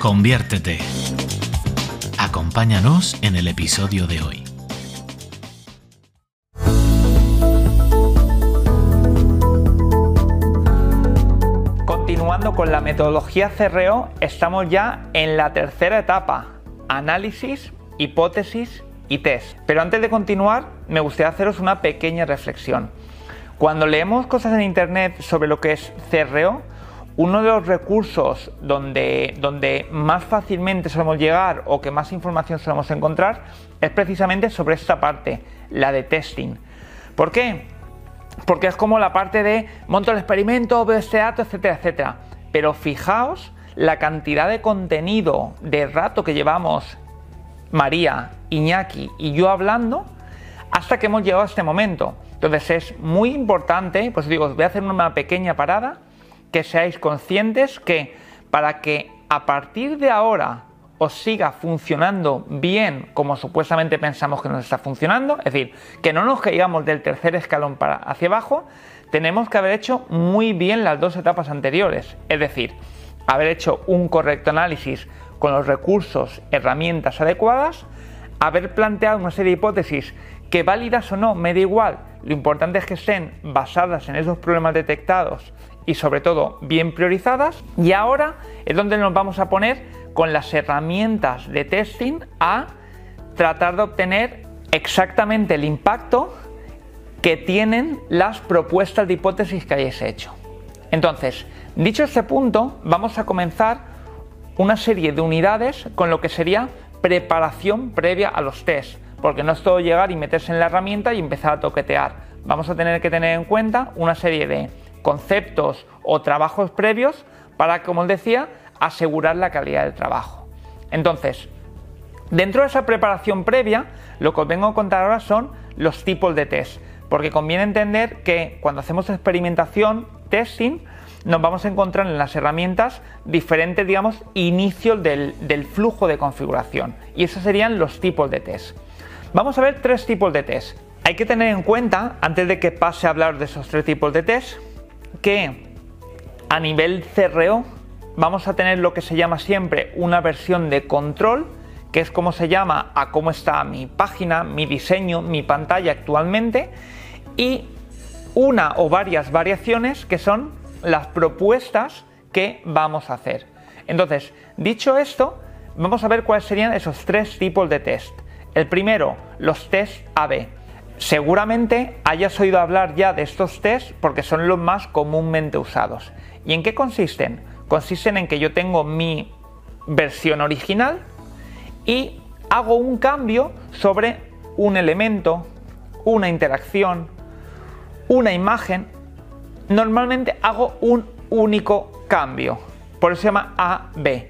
Conviértete. Acompáñanos en el episodio de hoy. Continuando con la metodología CRO, estamos ya en la tercera etapa, análisis, hipótesis y test. Pero antes de continuar, me gustaría haceros una pequeña reflexión. Cuando leemos cosas en Internet sobre lo que es CRO, uno de los recursos donde, donde más fácilmente solemos llegar o que más información solemos encontrar es precisamente sobre esta parte, la de testing. ¿Por qué? Porque es como la parte de monto el experimento, veo este dato, etcétera, etcétera. Pero fijaos la cantidad de contenido de rato que llevamos María, Iñaki y yo hablando hasta que hemos llegado a este momento. Entonces es muy importante, pues digo, voy a hacer una pequeña parada que seáis conscientes que para que a partir de ahora os siga funcionando bien como supuestamente pensamos que nos está funcionando, es decir, que no nos caigamos del tercer escalón para hacia abajo, tenemos que haber hecho muy bien las dos etapas anteriores, es decir, haber hecho un correcto análisis con los recursos, herramientas adecuadas, haber planteado una serie de hipótesis que válidas o no, me da igual, lo importante es que estén basadas en esos problemas detectados y sobre todo bien priorizadas. Y ahora es donde nos vamos a poner con las herramientas de testing a tratar de obtener exactamente el impacto que tienen las propuestas de hipótesis que hayáis hecho. Entonces, dicho este punto, vamos a comenzar una serie de unidades con lo que sería preparación previa a los tests, porque no es todo llegar y meterse en la herramienta y empezar a toquetear. Vamos a tener que tener en cuenta una serie de conceptos o trabajos previos para, como os decía, asegurar la calidad del trabajo. Entonces, dentro de esa preparación previa, lo que os vengo a contar ahora son los tipos de test, porque conviene entender que cuando hacemos experimentación, testing, nos vamos a encontrar en las herramientas diferentes, digamos, inicios del, del flujo de configuración. Y esos serían los tipos de test. Vamos a ver tres tipos de test. Hay que tener en cuenta, antes de que pase a hablar de esos tres tipos de test, que a nivel CRO vamos a tener lo que se llama siempre una versión de control, que es como se llama a cómo está mi página, mi diseño, mi pantalla actualmente, y una o varias variaciones que son las propuestas que vamos a hacer. Entonces, dicho esto, vamos a ver cuáles serían esos tres tipos de test. El primero, los test AB Seguramente hayas oído hablar ya de estos tests porque son los más comúnmente usados. ¿Y en qué consisten? Consisten en que yo tengo mi versión original y hago un cambio sobre un elemento, una interacción, una imagen. Normalmente hago un único cambio. Por eso se llama AB.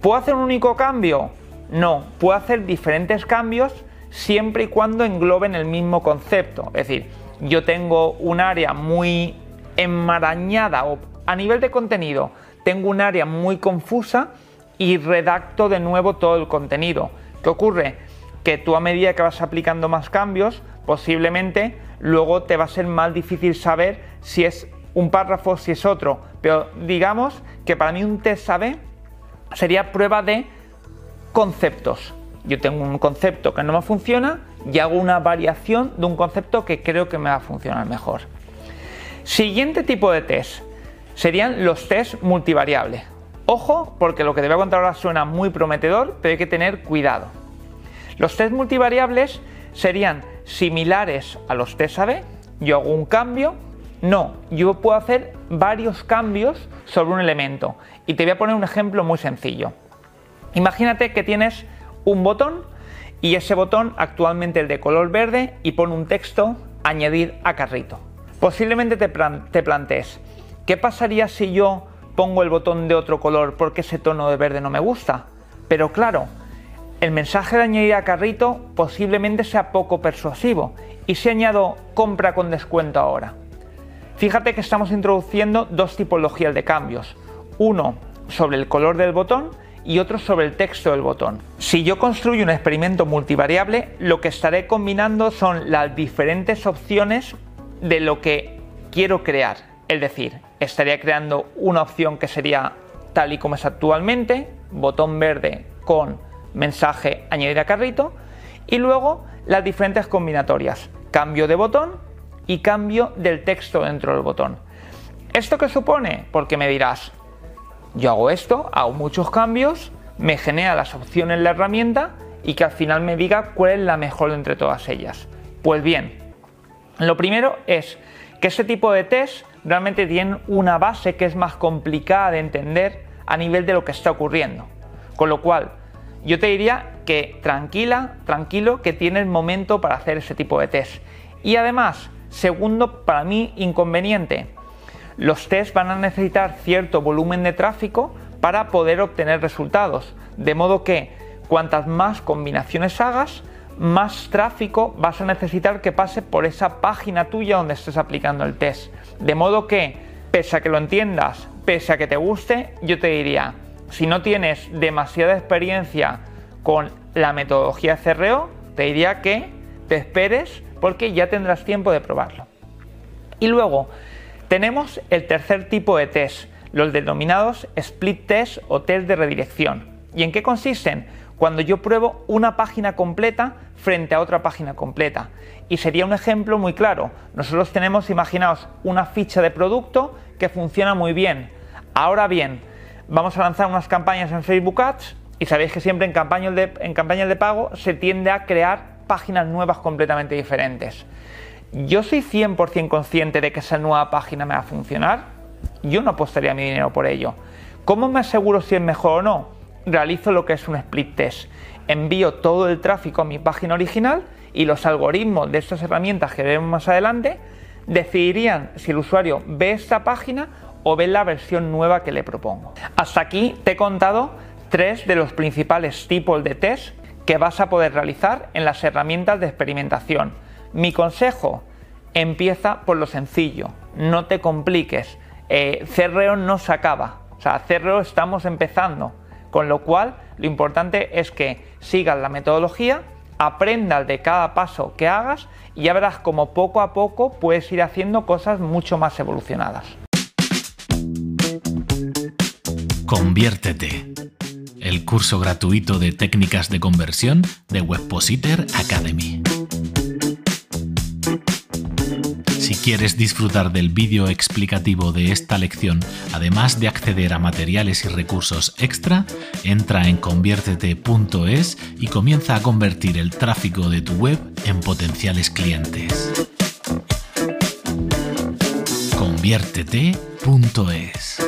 ¿Puedo hacer un único cambio? No, puedo hacer diferentes cambios siempre y cuando engloben el mismo concepto. Es decir, yo tengo un área muy enmarañada o a nivel de contenido tengo un área muy confusa y redacto de nuevo todo el contenido. ¿Qué ocurre? Que tú a medida que vas aplicando más cambios, posiblemente luego te va a ser más difícil saber si es un párrafo, si es otro. Pero digamos que para mí un test AB sería prueba de conceptos yo tengo un concepto que no me funciona y hago una variación de un concepto que creo que me va a funcionar mejor. Siguiente tipo de test serían los test multivariables. Ojo, porque lo que te voy a contar ahora suena muy prometedor, pero hay que tener cuidado. Los test multivariables serían similares a los test AB. Yo hago un cambio. No, yo puedo hacer varios cambios sobre un elemento. Y te voy a poner un ejemplo muy sencillo. Imagínate que tienes un botón y ese botón actualmente es de color verde y pone un texto añadir a carrito. Posiblemente te, te plantees, ¿qué pasaría si yo pongo el botón de otro color porque ese tono de verde no me gusta. Pero claro, el mensaje de añadir a carrito posiblemente sea poco persuasivo. ¿Y si añado compra con descuento ahora? Fíjate que estamos introduciendo dos tipologías de cambios. Uno sobre el color del botón y otro sobre el texto del botón. Si yo construyo un experimento multivariable, lo que estaré combinando son las diferentes opciones de lo que quiero crear. Es decir, estaría creando una opción que sería tal y como es actualmente, botón verde con mensaje añadir a carrito, y luego las diferentes combinatorias, cambio de botón y cambio del texto dentro del botón. ¿Esto qué supone? Porque me dirás, yo hago esto, hago muchos cambios, me genera las opciones la herramienta y que al final me diga cuál es la mejor entre todas ellas. Pues bien, lo primero es que ese tipo de test realmente tienen una base que es más complicada de entender a nivel de lo que está ocurriendo. Con lo cual, yo te diría que tranquila, tranquilo, que tienes momento para hacer ese tipo de test. Y además, segundo, para mí inconveniente, los tests van a necesitar cierto volumen de tráfico para poder obtener resultados. De modo que cuantas más combinaciones hagas, más tráfico vas a necesitar que pase por esa página tuya donde estés aplicando el test. De modo que, pese a que lo entiendas, pese a que te guste, yo te diría, si no tienes demasiada experiencia con la metodología CRO, te diría que te esperes porque ya tendrás tiempo de probarlo. Y luego, tenemos el tercer tipo de test, los denominados split test o test de redirección. ¿Y en qué consisten? Cuando yo pruebo una página completa frente a otra página completa. Y sería un ejemplo muy claro. Nosotros tenemos, imaginaos, una ficha de producto que funciona muy bien. Ahora bien, vamos a lanzar unas campañas en Facebook Ads y sabéis que siempre en campañas de, en campañas de pago se tiende a crear páginas nuevas completamente diferentes. ¿Yo soy 100% consciente de que esa nueva página me va a funcionar? Yo no apostaría mi dinero por ello. ¿Cómo me aseguro si es mejor o no? Realizo lo que es un split test. Envío todo el tráfico a mi página original y los algoritmos de estas herramientas que veremos más adelante decidirían si el usuario ve esta página o ve la versión nueva que le propongo. Hasta aquí te he contado tres de los principales tipos de test que vas a poder realizar en las herramientas de experimentación mi consejo, empieza por lo sencillo, no te compliques. Eh, CRO no se acaba, o sea, CRO estamos empezando, con lo cual lo importante es que sigas la metodología, aprendas de cada paso que hagas y ya verás como poco a poco puedes ir haciendo cosas mucho más evolucionadas. Conviértete. El curso gratuito de técnicas de conversión de Webpositor Academy. Si quieres disfrutar del vídeo explicativo de esta lección, además de acceder a materiales y recursos extra, entra en conviértete.es y comienza a convertir el tráfico de tu web en potenciales clientes. conviértete.es